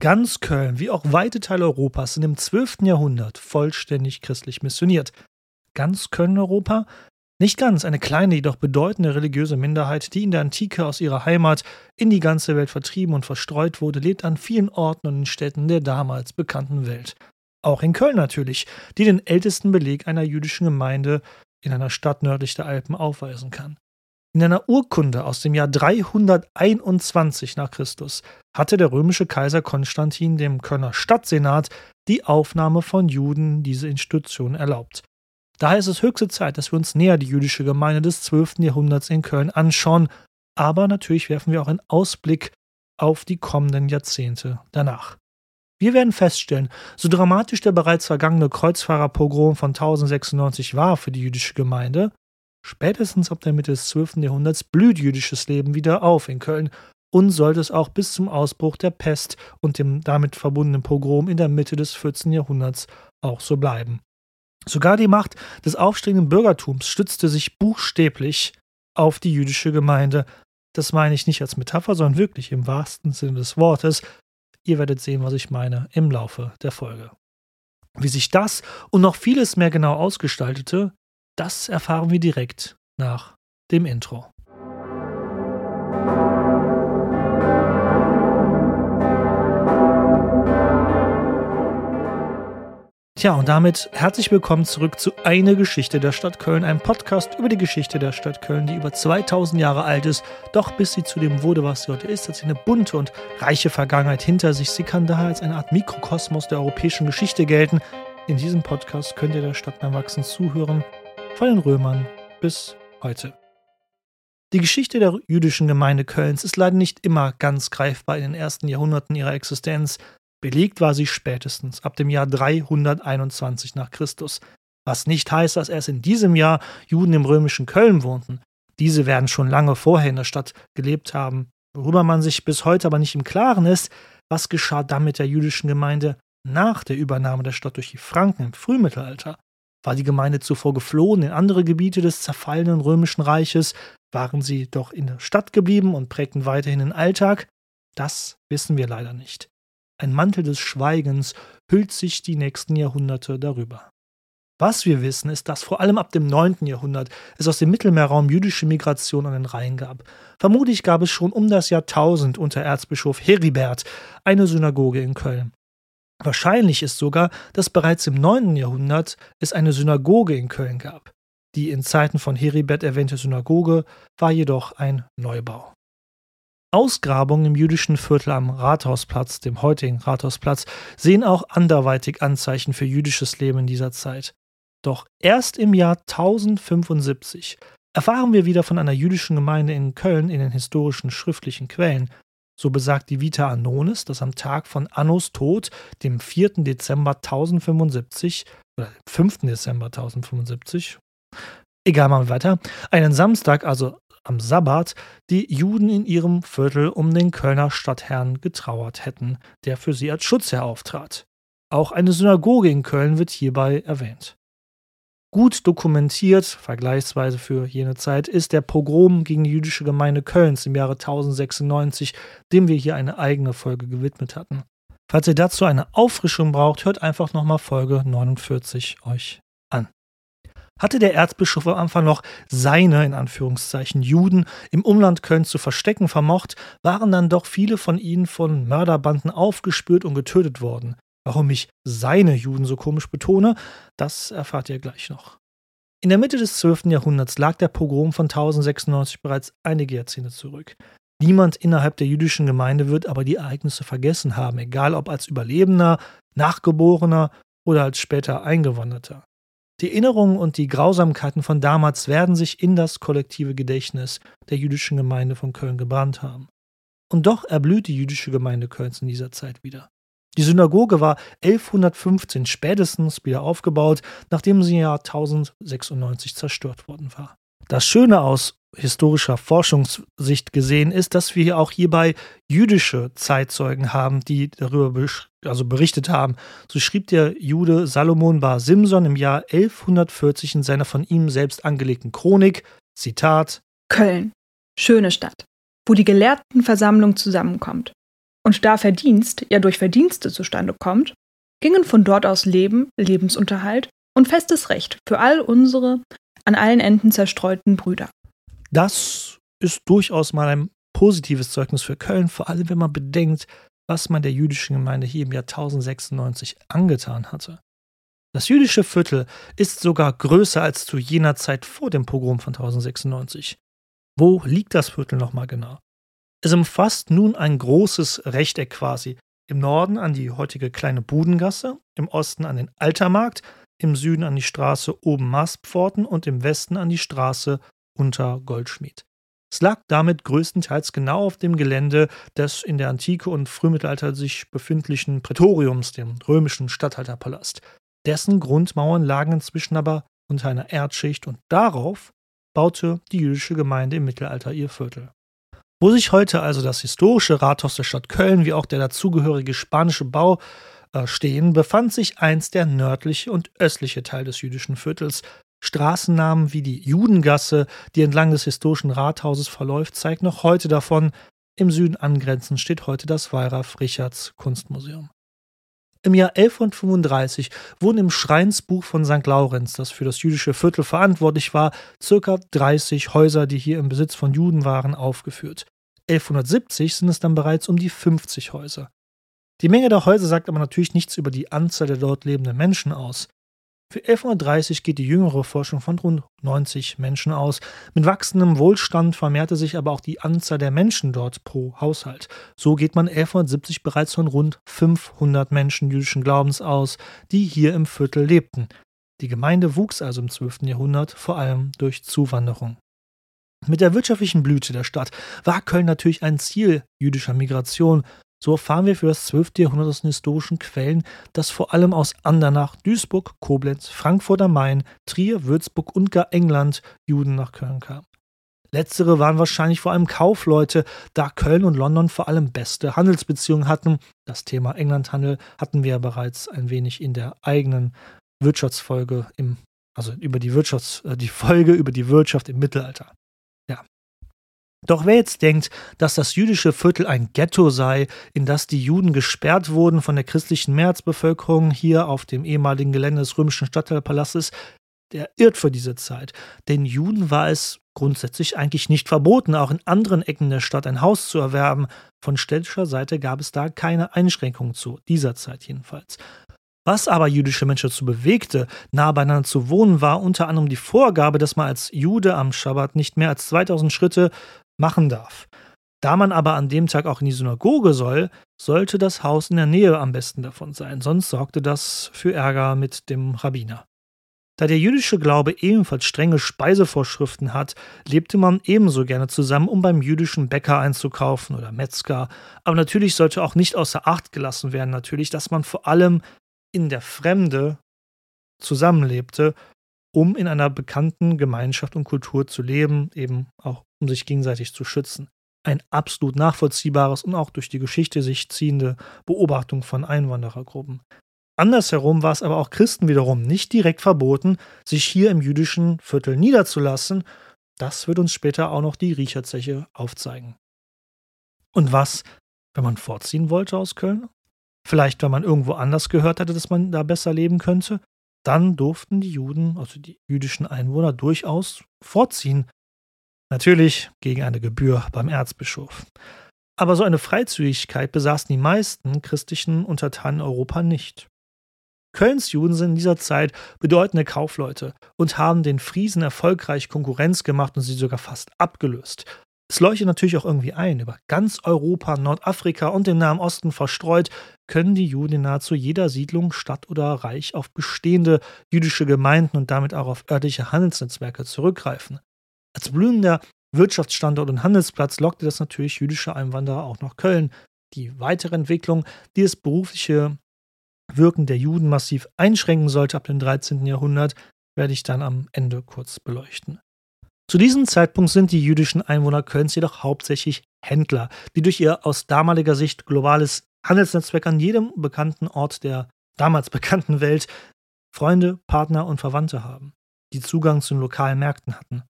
Ganz Köln, wie auch weite Teile Europas, sind im 12. Jahrhundert vollständig christlich missioniert. Ganz Köln-Europa? Nicht ganz, eine kleine, jedoch bedeutende religiöse Minderheit, die in der Antike aus ihrer Heimat in die ganze Welt vertrieben und verstreut wurde, lebt an vielen Orten und in Städten der damals bekannten Welt. Auch in Köln natürlich, die den ältesten Beleg einer jüdischen Gemeinde in einer Stadt nördlich der Alpen aufweisen kann. In einer Urkunde aus dem Jahr 321 nach Christus hatte der römische Kaiser Konstantin dem Kölner Stadtsenat die Aufnahme von Juden diese Institution erlaubt. Daher ist es höchste Zeit, dass wir uns näher die jüdische Gemeinde des 12. Jahrhunderts in Köln anschauen, aber natürlich werfen wir auch einen Ausblick auf die kommenden Jahrzehnte danach. Wir werden feststellen, so dramatisch der bereits vergangene Kreuzfahrerpogrom von 1096 war für die jüdische Gemeinde, Spätestens ab der Mitte des 12. Jahrhunderts blüht jüdisches Leben wieder auf in Köln und sollte es auch bis zum Ausbruch der Pest und dem damit verbundenen Pogrom in der Mitte des 14. Jahrhunderts auch so bleiben. Sogar die Macht des aufstrebenden Bürgertums stützte sich buchstäblich auf die jüdische Gemeinde. Das meine ich nicht als Metapher, sondern wirklich im wahrsten Sinne des Wortes. Ihr werdet sehen, was ich meine im Laufe der Folge. Wie sich das und noch vieles mehr genau ausgestaltete, das erfahren wir direkt nach dem Intro. Tja, und damit herzlich willkommen zurück zu Eine Geschichte der Stadt Köln, einem Podcast über die Geschichte der Stadt Köln, die über 2000 Jahre alt ist. Doch bis sie zu dem wurde, was sie heute ist, hat sie eine bunte und reiche Vergangenheit hinter sich. Sie kann daher als eine Art Mikrokosmos der europäischen Geschichte gelten. In diesem Podcast könnt ihr der Stadt beim Wachsen zuhören von den Römern bis heute. Die Geschichte der jüdischen Gemeinde Kölns ist leider nicht immer ganz greifbar in den ersten Jahrhunderten ihrer Existenz. Belegt war sie spätestens ab dem Jahr 321 nach Christus. Was nicht heißt, dass erst in diesem Jahr Juden im römischen Köln wohnten. Diese werden schon lange vorher in der Stadt gelebt haben. Worüber man sich bis heute aber nicht im Klaren ist, was geschah dann mit der jüdischen Gemeinde nach der Übernahme der Stadt durch die Franken im Frühmittelalter. War die Gemeinde zuvor geflohen in andere Gebiete des zerfallenen römischen Reiches? Waren sie doch in der Stadt geblieben und prägten weiterhin den Alltag? Das wissen wir leider nicht. Ein Mantel des Schweigens hüllt sich die nächsten Jahrhunderte darüber. Was wir wissen, ist, dass vor allem ab dem 9. Jahrhundert es aus dem Mittelmeerraum jüdische Migration an den Rhein gab. Vermutlich gab es schon um das Jahrtausend unter Erzbischof Heribert eine Synagoge in Köln. Wahrscheinlich ist sogar, dass bereits im 9. Jahrhundert es eine Synagoge in Köln gab. Die in Zeiten von Heribert erwähnte Synagoge war jedoch ein Neubau. Ausgrabungen im jüdischen Viertel am Rathausplatz, dem heutigen Rathausplatz, sehen auch anderweitig Anzeichen für jüdisches Leben in dieser Zeit. Doch erst im Jahr 1075 erfahren wir wieder von einer jüdischen Gemeinde in Köln in den historischen schriftlichen Quellen, so besagt die Vita Anonis, dass am Tag von Annos Tod, dem 4. Dezember 1075, oder 5. Dezember 1075, egal mal weiter, einen Samstag, also am Sabbat, die Juden in ihrem Viertel um den Kölner Stadtherrn getrauert hätten, der für sie als Schutzherr auftrat. Auch eine Synagoge in Köln wird hierbei erwähnt. Gut dokumentiert, vergleichsweise für jene Zeit, ist der Pogrom gegen die jüdische Gemeinde Kölns im Jahre 1096, dem wir hier eine eigene Folge gewidmet hatten. Falls ihr dazu eine Auffrischung braucht, hört einfach nochmal Folge 49 euch an. Hatte der Erzbischof am Anfang noch seine, in Anführungszeichen, Juden im Umland Köln zu verstecken vermocht, waren dann doch viele von ihnen von Mörderbanden aufgespürt und getötet worden. Warum ich seine Juden so komisch betone, das erfahrt ihr gleich noch. In der Mitte des 12. Jahrhunderts lag der Pogrom von 1096 bereits einige Jahrzehnte zurück. Niemand innerhalb der jüdischen Gemeinde wird aber die Ereignisse vergessen haben, egal ob als Überlebender, Nachgeborener oder als später Eingewanderter. Die Erinnerungen und die Grausamkeiten von damals werden sich in das kollektive Gedächtnis der jüdischen Gemeinde von Köln gebrannt haben. Und doch erblüht die jüdische Gemeinde Kölns in dieser Zeit wieder. Die Synagoge war 1115 spätestens wieder aufgebaut, nachdem sie im Jahr 1096 zerstört worden war. Das Schöne aus historischer Forschungssicht gesehen ist, dass wir auch hierbei jüdische Zeitzeugen haben, die darüber also berichtet haben. So schrieb der Jude Salomon Bar Simson im Jahr 1140 in seiner von ihm selbst angelegten Chronik, Zitat Köln, schöne Stadt, wo die Gelehrtenversammlung zusammenkommt. Und da Verdienst ja durch Verdienste zustande kommt, gingen von dort aus Leben, Lebensunterhalt und festes Recht für all unsere an allen Enden zerstreuten Brüder. Das ist durchaus mal ein positives Zeugnis für Köln, vor allem wenn man bedenkt, was man der jüdischen Gemeinde hier im Jahr 1096 angetan hatte. Das jüdische Viertel ist sogar größer als zu jener Zeit vor dem Pogrom von 1096. Wo liegt das Viertel nochmal genau? Es umfasst nun ein großes Rechteck quasi. Im Norden an die heutige kleine Budengasse, im Osten an den Altermarkt, im Süden an die Straße oben Mastpforten und im Westen an die Straße unter Goldschmied. Es lag damit größtenteils genau auf dem Gelände des in der Antike und Frühmittelalter sich befindlichen Prätoriums, dem römischen Statthalterpalast. Dessen Grundmauern lagen inzwischen aber unter einer Erdschicht und darauf baute die jüdische Gemeinde im Mittelalter ihr Viertel. Wo sich heute also das historische Rathaus der Stadt Köln wie auch der dazugehörige spanische Bau äh, stehen, befand sich einst der nördliche und östliche Teil des jüdischen Viertels. Straßennamen wie die Judengasse, die entlang des historischen Rathauses verläuft, zeigen noch heute davon. Im Süden angrenzend steht heute das Wallraf Richards Kunstmuseum. Im Jahr 1135 wurden im Schreinsbuch von St. Laurenz, das für das jüdische Viertel verantwortlich war, circa 30 Häuser, die hier im Besitz von Juden waren, aufgeführt. 1170 sind es dann bereits um die 50 Häuser. Die Menge der Häuser sagt aber natürlich nichts über die Anzahl der dort lebenden Menschen aus. Für 1130 geht die jüngere Forschung von rund 90 Menschen aus. Mit wachsendem Wohlstand vermehrte sich aber auch die Anzahl der Menschen dort pro Haushalt. So geht man 1170 bereits von rund 500 Menschen jüdischen Glaubens aus, die hier im Viertel lebten. Die Gemeinde wuchs also im 12. Jahrhundert vor allem durch Zuwanderung. Mit der wirtschaftlichen Blüte der Stadt war Köln natürlich ein Ziel jüdischer Migration so erfahren wir für das 12. Jahrhundert aus den historischen Quellen, dass vor allem aus Andernach, Duisburg, Koblenz, Frankfurt am Main, Trier, Würzburg und gar England Juden nach Köln kamen. Letztere waren wahrscheinlich vor allem Kaufleute, da Köln und London vor allem beste Handelsbeziehungen hatten. Das Thema Englandhandel hatten wir ja bereits ein wenig in der eigenen Wirtschaftsfolge im, also über die Wirtschafts, äh, die Folge über die Wirtschaft im Mittelalter. Doch wer jetzt denkt, dass das jüdische Viertel ein Ghetto sei, in das die Juden gesperrt wurden von der christlichen Mehrheitsbevölkerung hier auf dem ehemaligen Gelände des römischen Stadtteilpalastes, der irrt für diese Zeit. Denn Juden war es grundsätzlich eigentlich nicht verboten, auch in anderen Ecken der Stadt ein Haus zu erwerben. Von städtischer Seite gab es da keine Einschränkungen zu, dieser Zeit jedenfalls. Was aber jüdische Menschen dazu bewegte, nah beieinander zu wohnen, war unter anderem die Vorgabe, dass man als Jude am Schabbat nicht mehr als 2000 Schritte machen darf. Da man aber an dem Tag auch in die Synagoge soll, sollte das Haus in der Nähe am besten davon sein, sonst sorgte das für Ärger mit dem Rabbiner. Da der jüdische Glaube ebenfalls strenge Speisevorschriften hat, lebte man ebenso gerne zusammen, um beim jüdischen Bäcker einzukaufen oder Metzger. Aber natürlich sollte auch nicht außer Acht gelassen werden, natürlich, dass man vor allem in der Fremde zusammenlebte, um in einer bekannten Gemeinschaft und Kultur zu leben, eben auch um sich gegenseitig zu schützen. Ein absolut nachvollziehbares und auch durch die Geschichte sich ziehende Beobachtung von Einwanderergruppen. Andersherum war es aber auch Christen wiederum nicht direkt verboten, sich hier im jüdischen Viertel niederzulassen. Das wird uns später auch noch die Riecherzeche aufzeigen. Und was, wenn man vorziehen wollte aus Köln? Vielleicht, wenn man irgendwo anders gehört hatte, dass man da besser leben könnte? Dann durften die Juden, also die jüdischen Einwohner, durchaus vorziehen, Natürlich gegen eine Gebühr beim Erzbischof. Aber so eine Freizügigkeit besaßen die meisten christlichen Untertanen Europa nicht. Kölns Juden sind in dieser Zeit bedeutende Kaufleute und haben den Friesen erfolgreich Konkurrenz gemacht und sie sogar fast abgelöst. Es leuchtet natürlich auch irgendwie ein, über ganz Europa, Nordafrika und den Nahen Osten verstreut, können die Juden in nahezu jeder Siedlung, Stadt oder Reich auf bestehende jüdische Gemeinden und damit auch auf örtliche Handelsnetzwerke zurückgreifen. Als blühender Wirtschaftsstandort und Handelsplatz lockte das natürlich jüdische Einwanderer auch nach Köln. Die weitere Entwicklung, die das berufliche Wirken der Juden massiv einschränken sollte ab dem 13. Jahrhundert, werde ich dann am Ende kurz beleuchten. Zu diesem Zeitpunkt sind die jüdischen Einwohner Kölns jedoch hauptsächlich Händler, die durch ihr aus damaliger Sicht globales Handelsnetzwerk an jedem bekannten Ort der damals bekannten Welt Freunde, Partner und Verwandte haben, die Zugang zu den lokalen Märkten hatten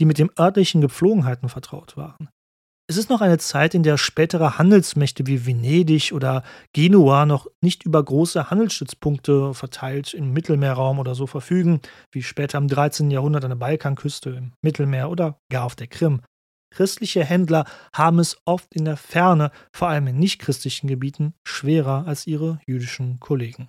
die mit den örtlichen Gepflogenheiten vertraut waren. Es ist noch eine Zeit, in der spätere Handelsmächte wie Venedig oder Genua noch nicht über große Handelsstützpunkte verteilt im Mittelmeerraum oder so verfügen, wie später im 13. Jahrhundert an der Balkanküste, im Mittelmeer oder gar auf der Krim. Christliche Händler haben es oft in der Ferne, vor allem in nichtchristlichen Gebieten, schwerer als ihre jüdischen Kollegen.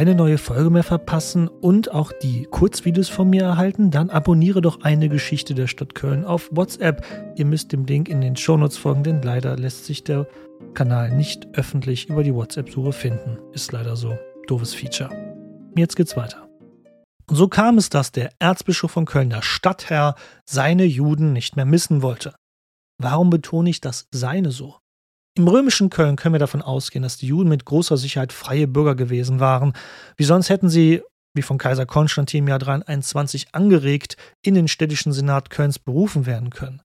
Keine neue Folge mehr verpassen und auch die Kurzvideos von mir erhalten, dann abonniere doch eine Geschichte der Stadt Köln auf WhatsApp. Ihr müsst dem Link in den Shownotes folgen, denn leider lässt sich der Kanal nicht öffentlich über die WhatsApp-Suche finden. Ist leider so. Doofes Feature. Jetzt geht's weiter. Und so kam es, dass der Erzbischof von Köln, der Stadtherr, seine Juden nicht mehr missen wollte. Warum betone ich das seine so? Im römischen Köln können wir davon ausgehen, dass die Juden mit großer Sicherheit freie Bürger gewesen waren. Wie sonst hätten sie, wie von Kaiser Konstantin im Jahr 321 angeregt, in den städtischen Senat Kölns berufen werden können.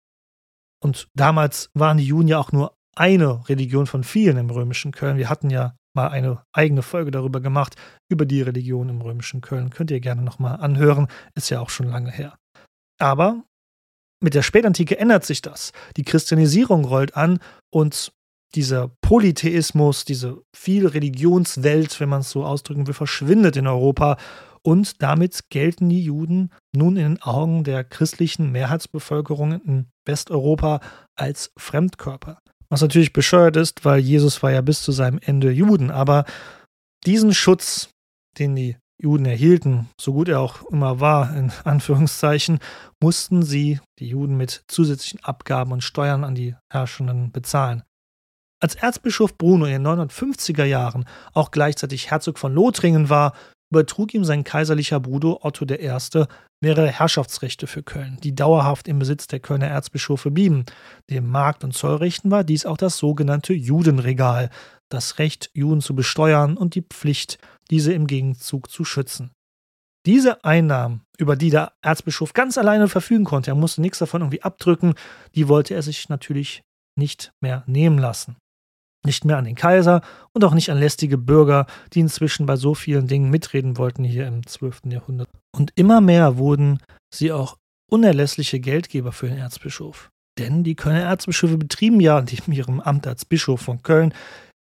Und damals waren die Juden ja auch nur eine Religion von vielen im römischen Köln. Wir hatten ja mal eine eigene Folge darüber gemacht, über die Religion im römischen Köln. Könnt ihr gerne nochmal anhören, ist ja auch schon lange her. Aber mit der Spätantike ändert sich das. Die Christianisierung rollt an und dieser Polytheismus, diese viel Religionswelt, wenn man es so ausdrücken will, verschwindet in Europa und damit gelten die Juden nun in den Augen der christlichen Mehrheitsbevölkerung in Westeuropa als Fremdkörper. Was natürlich bescheuert ist, weil Jesus war ja bis zu seinem Ende Juden, aber diesen Schutz, den die Juden erhielten, so gut er auch immer war, in Anführungszeichen, mussten sie, die Juden, mit zusätzlichen Abgaben und Steuern an die Herrschenden bezahlen. Als Erzbischof Bruno in den 950er Jahren auch gleichzeitig Herzog von Lothringen war, übertrug ihm sein kaiserlicher Bruder Otto I. mehrere Herrschaftsrechte für Köln, die dauerhaft im Besitz der Kölner Erzbischöfe blieben. Dem Markt- und Zollrechten war dies auch das sogenannte Judenregal, das Recht, Juden zu besteuern und die Pflicht, diese im Gegenzug zu schützen. Diese Einnahmen, über die der Erzbischof ganz alleine verfügen konnte, er musste nichts davon irgendwie abdrücken, die wollte er sich natürlich nicht mehr nehmen lassen. Nicht mehr an den Kaiser und auch nicht an lästige Bürger, die inzwischen bei so vielen Dingen mitreden wollten hier im 12. Jahrhundert. Und immer mehr wurden sie auch unerlässliche Geldgeber für den Erzbischof. Denn die Kölner Erzbischöfe betrieben ja in ihrem Amt als Bischof von Köln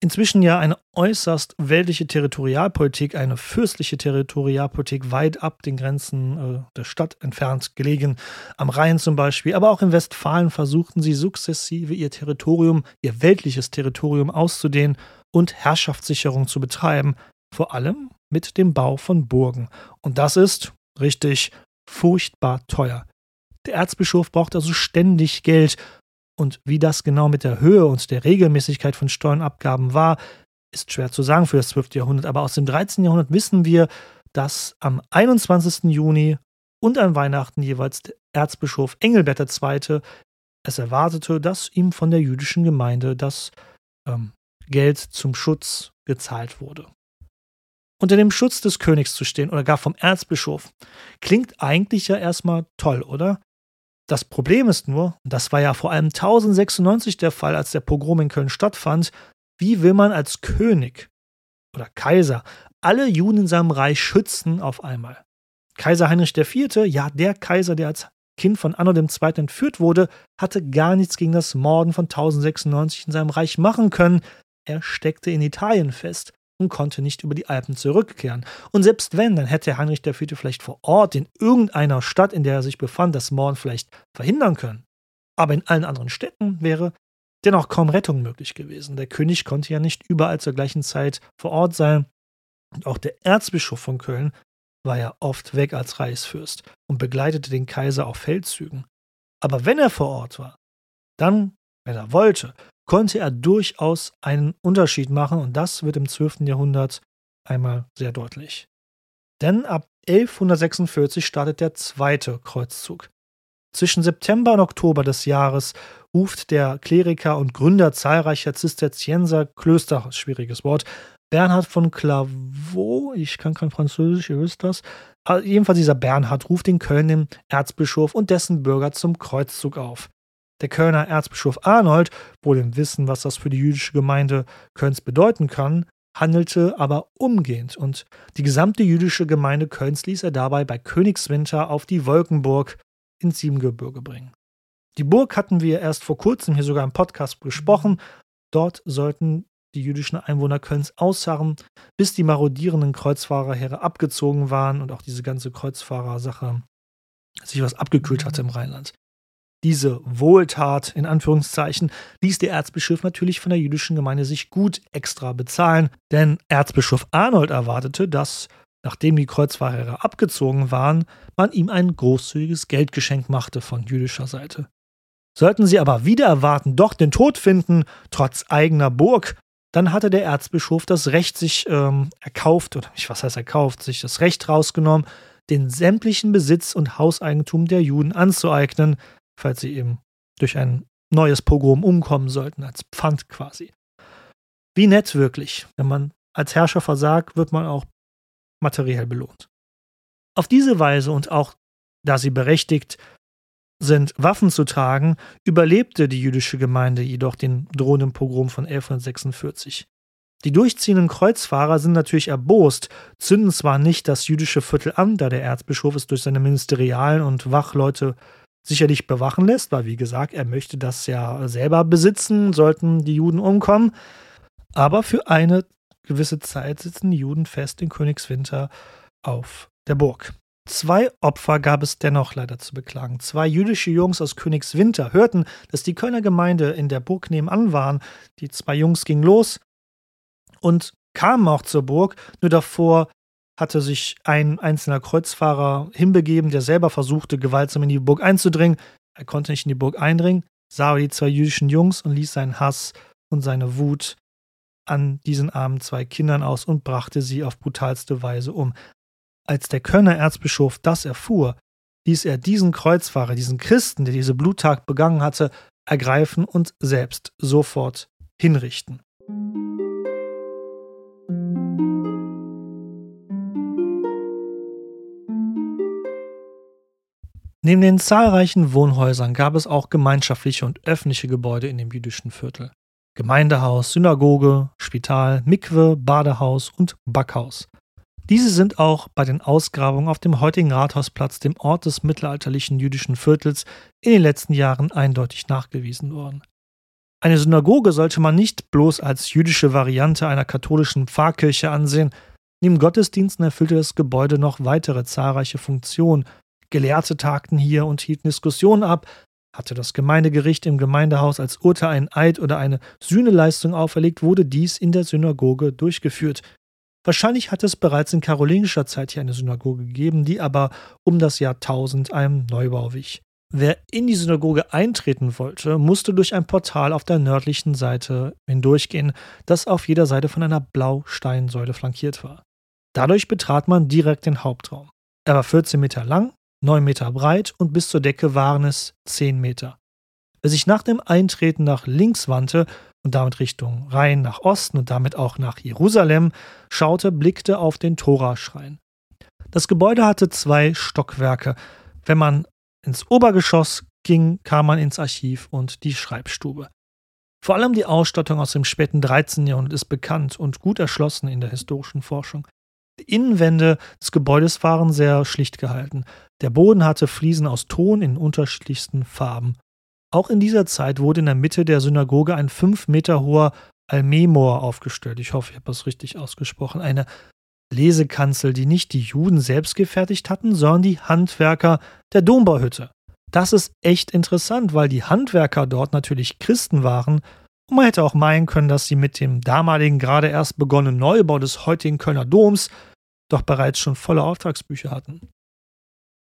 inzwischen ja eine äußerst weltliche Territorialpolitik, eine fürstliche Territorialpolitik weit ab den Grenzen äh, der Stadt entfernt gelegen, am Rhein zum Beispiel, aber auch in Westfalen versuchten sie sukzessive ihr Territorium, ihr weltliches Territorium auszudehnen und Herrschaftssicherung zu betreiben, vor allem mit dem Bau von Burgen. Und das ist, richtig, furchtbar teuer. Der Erzbischof braucht also ständig Geld und wie das genau mit der Höhe und der Regelmäßigkeit von Steuernabgaben war, ist schwer zu sagen für das 12. Jahrhundert. Aber aus dem 13. Jahrhundert wissen wir, dass am 21. Juni und an Weihnachten jeweils der Erzbischof Engelbert II. es erwartete, dass ihm von der jüdischen Gemeinde das ähm, Geld zum Schutz gezahlt wurde. Unter dem Schutz des Königs zu stehen oder gar vom Erzbischof klingt eigentlich ja erstmal toll, oder? Das Problem ist nur, und das war ja vor allem 1096 der Fall, als der Pogrom in Köln stattfand, wie will man als König oder Kaiser alle Juden in seinem Reich schützen auf einmal? Kaiser Heinrich IV., ja, der Kaiser, der als Kind von Anno II. entführt wurde, hatte gar nichts gegen das Morden von 1096 in seinem Reich machen können. Er steckte in Italien fest und konnte nicht über die Alpen zurückkehren. Und selbst wenn, dann hätte Heinrich IV. vielleicht vor Ort in irgendeiner Stadt, in der er sich befand, das Morden vielleicht verhindern können. Aber in allen anderen Städten wäre dennoch kaum Rettung möglich gewesen. Der König konnte ja nicht überall zur gleichen Zeit vor Ort sein. Und auch der Erzbischof von Köln war ja oft weg als Reichsfürst und begleitete den Kaiser auf Feldzügen. Aber wenn er vor Ort war, dann, wenn er wollte, konnte er durchaus einen Unterschied machen und das wird im 12. Jahrhundert einmal sehr deutlich. Denn ab 1146 startet der zweite Kreuzzug. Zwischen September und Oktober des Jahres ruft der Kleriker und Gründer zahlreicher Zisterzienser-Klöster, schwieriges Wort, Bernhard von Clairvaux, ich kann kein Französisch, ihr wisst das, jedenfalls dieser Bernhard ruft in Köln den Erzbischof und dessen Bürger zum Kreuzzug auf. Der Kölner Erzbischof Arnold, wohl im Wissen, was das für die jüdische Gemeinde Kölns bedeuten kann, handelte aber umgehend und die gesamte jüdische Gemeinde Kölns ließ er dabei bei Königswinter auf die Wolkenburg, ins Siebengebirge bringen. Die Burg hatten wir erst vor kurzem hier sogar im Podcast besprochen. Dort sollten die jüdischen Einwohner Kölns ausharren, bis die marodierenden Kreuzfahrerheere abgezogen waren und auch diese ganze Kreuzfahrersache sich was abgekühlt hatte im Rheinland. Diese Wohltat, in Anführungszeichen, ließ der Erzbischof natürlich von der jüdischen Gemeinde sich gut extra bezahlen, denn Erzbischof Arnold erwartete, dass, nachdem die Kreuzfahrer abgezogen waren, man ihm ein großzügiges Geldgeschenk machte von jüdischer Seite. Sollten sie aber wieder erwarten, doch den Tod finden, trotz eigener Burg, dann hatte der Erzbischof das Recht sich ähm, erkauft, oder nicht, was heißt erkauft, sich das Recht rausgenommen, den sämtlichen Besitz und Hauseigentum der Juden anzueignen, falls sie eben durch ein neues Pogrom umkommen sollten, als Pfand quasi. Wie nett wirklich. Wenn man als Herrscher versagt, wird man auch materiell belohnt. Auf diese Weise und auch da sie berechtigt sind, Waffen zu tragen, überlebte die jüdische Gemeinde jedoch den drohenden Pogrom von 1146. Die durchziehenden Kreuzfahrer sind natürlich erbost, zünden zwar nicht das jüdische Viertel an, da der Erzbischof es durch seine Ministerialen und Wachleute sicherlich bewachen lässt, weil wie gesagt, er möchte das ja selber besitzen, sollten die Juden umkommen. Aber für eine gewisse Zeit sitzen die Juden fest in Königswinter auf der Burg. Zwei Opfer gab es dennoch leider zu beklagen. Zwei jüdische Jungs aus Königswinter hörten, dass die Kölner Gemeinde in der Burg nebenan waren. Die zwei Jungs gingen los und kamen auch zur Burg, nur davor hatte sich ein einzelner Kreuzfahrer hinbegeben, der selber versuchte, gewaltsam in die Burg einzudringen. Er konnte nicht in die Burg eindringen, sah aber die zwei jüdischen Jungs und ließ seinen Hass und seine Wut an diesen armen zwei Kindern aus und brachte sie auf brutalste Weise um. Als der Kölner Erzbischof das erfuhr, ließ er diesen Kreuzfahrer, diesen Christen, der diese Bluttat begangen hatte, ergreifen und selbst sofort hinrichten. Neben den zahlreichen Wohnhäusern gab es auch gemeinschaftliche und öffentliche Gebäude in dem jüdischen Viertel. Gemeindehaus, Synagoge, Spital, Mikwe, Badehaus und Backhaus. Diese sind auch bei den Ausgrabungen auf dem heutigen Rathausplatz, dem Ort des mittelalterlichen jüdischen Viertels, in den letzten Jahren eindeutig nachgewiesen worden. Eine Synagoge sollte man nicht bloß als jüdische Variante einer katholischen Pfarrkirche ansehen. Neben Gottesdiensten erfüllte das Gebäude noch weitere zahlreiche Funktionen, Gelehrte tagten hier und hielten Diskussionen ab. Hatte das Gemeindegericht im Gemeindehaus als Urteil einen Eid oder eine Sühneleistung auferlegt, wurde dies in der Synagoge durchgeführt. Wahrscheinlich hat es bereits in karolingischer Zeit hier eine Synagoge gegeben, die aber um das Jahr 1000 einem Neubau wich. Wer in die Synagoge eintreten wollte, musste durch ein Portal auf der nördlichen Seite hindurchgehen, das auf jeder Seite von einer Blausteinsäule flankiert war. Dadurch betrat man direkt den Hauptraum. Er war 14 Meter lang 9 Meter breit und bis zur Decke waren es 10 Meter. Wer sich nach dem Eintreten nach links wandte und damit Richtung Rhein nach Osten und damit auch nach Jerusalem schaute, blickte auf den Toraschrein. Das Gebäude hatte zwei Stockwerke. Wenn man ins Obergeschoss ging, kam man ins Archiv und die Schreibstube. Vor allem die Ausstattung aus dem späten 13. Jahrhundert ist bekannt und gut erschlossen in der historischen Forschung. Die Innenwände des Gebäudes waren sehr schlicht gehalten. Der Boden hatte Fliesen aus Ton in unterschiedlichsten Farben. Auch in dieser Zeit wurde in der Mitte der Synagoge ein fünf Meter hoher Almemor aufgestellt. Ich hoffe, ich habe das richtig ausgesprochen. Eine Lesekanzel, die nicht die Juden selbst gefertigt hatten, sondern die Handwerker der Dombauhütte. Das ist echt interessant, weil die Handwerker dort natürlich Christen waren und man hätte auch meinen können, dass sie mit dem damaligen gerade erst begonnenen Neubau des heutigen Kölner Doms doch bereits schon volle Auftragsbücher hatten.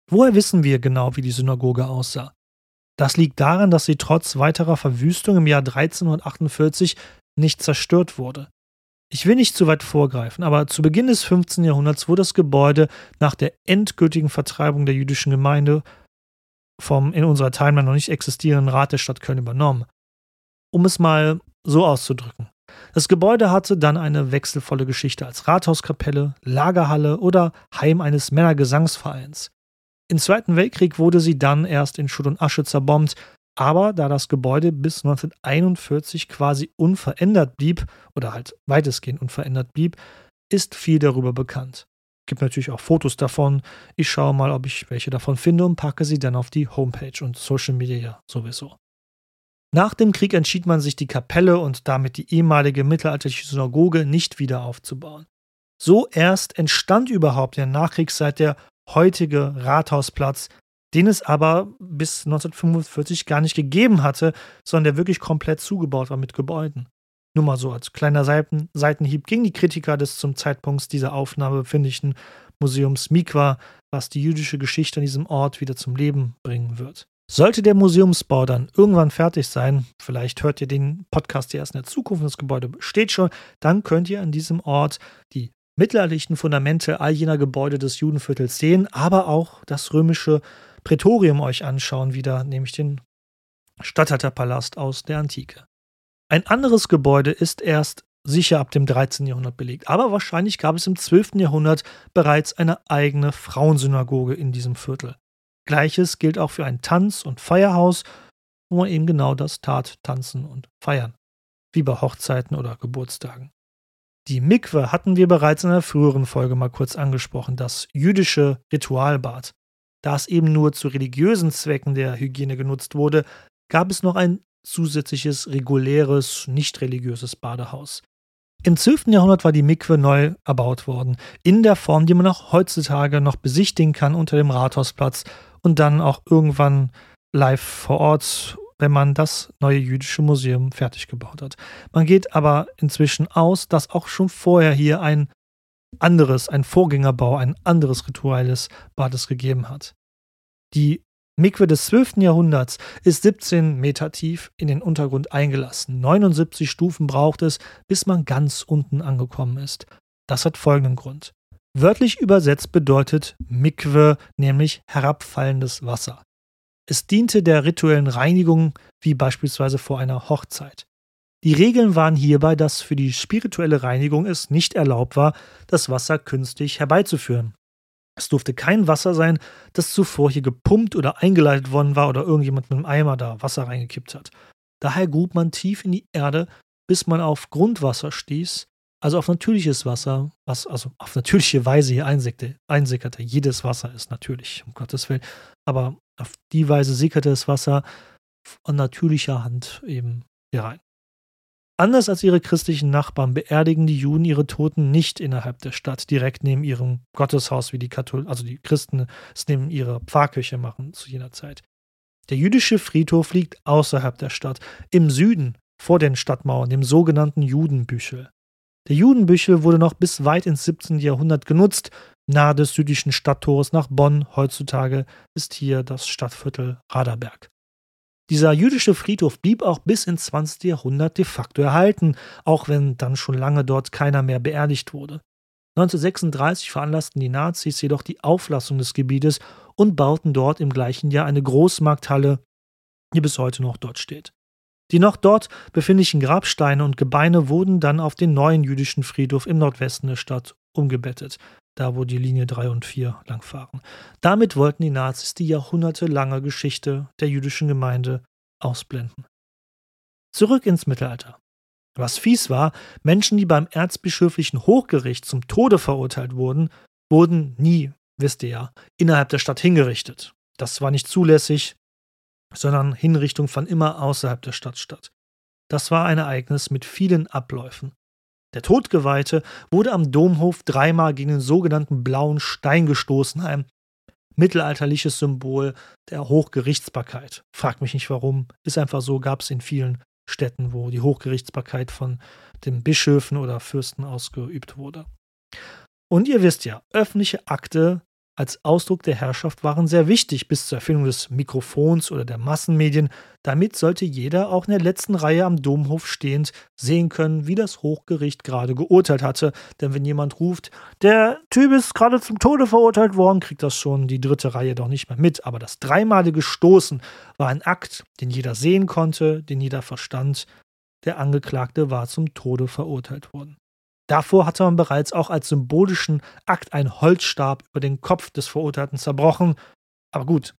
Woher wissen wir genau, wie die Synagoge aussah? Das liegt daran, dass sie trotz weiterer Verwüstung im Jahr 1348 nicht zerstört wurde. Ich will nicht zu weit vorgreifen, aber zu Beginn des 15. Jahrhunderts wurde das Gebäude nach der endgültigen Vertreibung der jüdischen Gemeinde vom in unserer Timeline noch nicht existierenden Rat der Stadt Köln übernommen um es mal so auszudrücken. Das Gebäude hatte dann eine wechselvolle Geschichte als Rathauskapelle, Lagerhalle oder Heim eines Männergesangsvereins. Im Zweiten Weltkrieg wurde sie dann erst in Schutt und Asche zerbombt, aber da das Gebäude bis 1941 quasi unverändert blieb, oder halt weitestgehend unverändert blieb, ist viel darüber bekannt. Gibt natürlich auch Fotos davon. Ich schaue mal, ob ich welche davon finde und packe sie dann auf die Homepage und Social Media sowieso. Nach dem Krieg entschied man sich, die Kapelle und damit die ehemalige mittelalterliche Synagoge nicht wieder aufzubauen. So erst entstand überhaupt in der Nachkriegszeit der heutige Rathausplatz, den es aber bis 1945 gar nicht gegeben hatte, sondern der wirklich komplett zugebaut war mit Gebäuden. Nur mal so als kleiner Seiten Seitenhieb gegen die Kritiker des zum Zeitpunkt dieser Aufnahme befindlichen Museums Mikwa, was die jüdische Geschichte an diesem Ort wieder zum Leben bringen wird. Sollte der Museumsbau dann irgendwann fertig sein, vielleicht hört ihr den Podcast ja erst in der Zukunft, das Gebäude steht schon, dann könnt ihr an diesem Ort die mittelalterlichen Fundamente all jener Gebäude des Judenviertels sehen, aber auch das römische Prätorium euch anschauen, wieder, nämlich den Statthalterpalast aus der Antike. Ein anderes Gebäude ist erst sicher ab dem 13. Jahrhundert belegt, aber wahrscheinlich gab es im 12. Jahrhundert bereits eine eigene Frauensynagoge in diesem Viertel. Gleiches gilt auch für ein Tanz- und Feierhaus, wo man eben genau das tat, tanzen und feiern, wie bei Hochzeiten oder Geburtstagen. Die Mikwe hatten wir bereits in einer früheren Folge mal kurz angesprochen, das jüdische Ritualbad. Da es eben nur zu religiösen Zwecken der Hygiene genutzt wurde, gab es noch ein zusätzliches, reguläres, nicht religiöses Badehaus. Im 12. Jahrhundert war die Mikwe neu erbaut worden, in der Form, die man auch heutzutage noch besichtigen kann unter dem Rathausplatz und dann auch irgendwann live vor Ort, wenn man das neue jüdische Museum fertig gebaut hat. Man geht aber inzwischen aus, dass auch schon vorher hier ein anderes, ein Vorgängerbau, ein anderes rituelles Bades gegeben hat. Die Mikwe des 12. Jahrhunderts ist 17 Meter tief in den Untergrund eingelassen. 79 Stufen braucht es, bis man ganz unten angekommen ist. Das hat folgenden Grund. Wörtlich übersetzt bedeutet Mikwe nämlich herabfallendes Wasser. Es diente der rituellen Reinigung, wie beispielsweise vor einer Hochzeit. Die Regeln waren hierbei, dass für die spirituelle Reinigung es nicht erlaubt war, das Wasser künstlich herbeizuführen. Es durfte kein Wasser sein, das zuvor hier gepumpt oder eingeleitet worden war oder irgendjemand mit einem Eimer da Wasser reingekippt hat. Daher grub man tief in die Erde, bis man auf Grundwasser stieß, also auf natürliches Wasser, was also auf natürliche Weise hier einsickerte. Jedes Wasser ist natürlich, um Gottes Willen. Aber auf die Weise sickerte das Wasser von natürlicher Hand eben hier rein. Anders als ihre christlichen Nachbarn beerdigen die Juden ihre Toten nicht innerhalb der Stadt, direkt neben ihrem Gotteshaus, wie die Katholiken, also die Christen es neben ihrer Pfarrkirche machen zu jener Zeit. Der jüdische Friedhof liegt außerhalb der Stadt, im Süden, vor den Stadtmauern, dem sogenannten Judenbüchel. Der Judenbüchel wurde noch bis weit ins 17. Jahrhundert genutzt. Nahe des südlichen Stadttores nach Bonn heutzutage ist hier das Stadtviertel Raderberg. Dieser jüdische Friedhof blieb auch bis ins 20. Jahrhundert de facto erhalten, auch wenn dann schon lange dort keiner mehr beerdigt wurde. 1936 veranlassten die Nazis jedoch die Auflassung des Gebietes und bauten dort im gleichen Jahr eine Großmarkthalle, die bis heute noch dort steht. Die noch dort befindlichen Grabsteine und Gebeine wurden dann auf den neuen jüdischen Friedhof im Nordwesten der Stadt umgebettet, da wo die Linie 3 und 4 langfahren. Damit wollten die Nazis die jahrhundertelange Geschichte der jüdischen Gemeinde ausblenden. Zurück ins Mittelalter. Was fies war, Menschen, die beim erzbischöflichen Hochgericht zum Tode verurteilt wurden, wurden nie, wisst ihr ja, innerhalb der Stadt hingerichtet. Das war nicht zulässig, sondern Hinrichtung fand immer außerhalb der Stadt statt. Das war ein Ereignis mit vielen Abläufen. Der Todgeweihte wurde am Domhof dreimal gegen den sogenannten blauen Stein gestoßen, ein mittelalterliches Symbol der Hochgerichtsbarkeit. Frag mich nicht warum, ist einfach so, gab es in vielen Städten, wo die Hochgerichtsbarkeit von den Bischöfen oder Fürsten ausgeübt wurde. Und ihr wisst ja, öffentliche Akte als Ausdruck der Herrschaft waren sehr wichtig bis zur Erfindung des Mikrofons oder der Massenmedien. Damit sollte jeder auch in der letzten Reihe am Domhof stehend sehen können, wie das Hochgericht gerade geurteilt hatte. Denn wenn jemand ruft, der Typ ist gerade zum Tode verurteilt worden, kriegt das schon die dritte Reihe doch nicht mehr mit. Aber das dreimalige Stoßen war ein Akt, den jeder sehen konnte, den jeder verstand. Der Angeklagte war zum Tode verurteilt worden. Davor hatte man bereits auch als symbolischen Akt einen Holzstab über den Kopf des Verurteilten zerbrochen. Aber gut,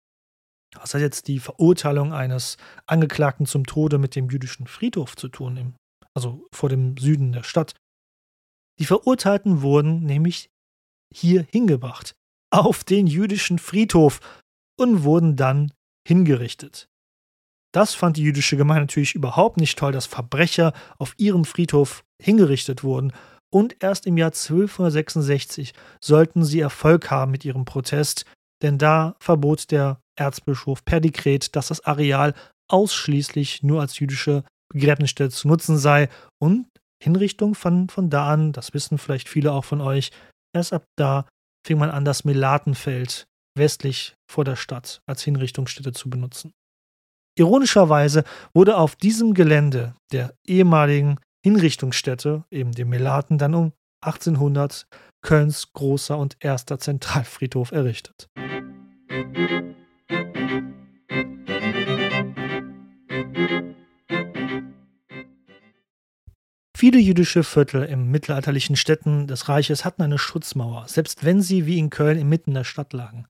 was hat jetzt die Verurteilung eines Angeklagten zum Tode mit dem jüdischen Friedhof zu tun, also vor dem Süden der Stadt? Die Verurteilten wurden nämlich hier hingebracht, auf den jüdischen Friedhof und wurden dann hingerichtet. Das fand die jüdische Gemeinde natürlich überhaupt nicht toll, dass Verbrecher auf ihrem Friedhof hingerichtet wurden. Und erst im Jahr 1266 sollten sie Erfolg haben mit ihrem Protest, denn da verbot der Erzbischof per Dekret, dass das Areal ausschließlich nur als jüdische Begräbnisstätte zu nutzen sei und Hinrichtung von, von da an, das wissen vielleicht viele auch von euch, erst ab da fing man an, das Melatenfeld westlich vor der Stadt als Hinrichtungsstätte zu benutzen. Ironischerweise wurde auf diesem Gelände der ehemaligen Hinrichtungsstätte, eben dem Melaten, dann um 1800 Kölns großer und erster Zentralfriedhof errichtet. Viele jüdische Viertel im mittelalterlichen Städten des Reiches hatten eine Schutzmauer, selbst wenn sie wie in Köln inmitten der Stadt lagen.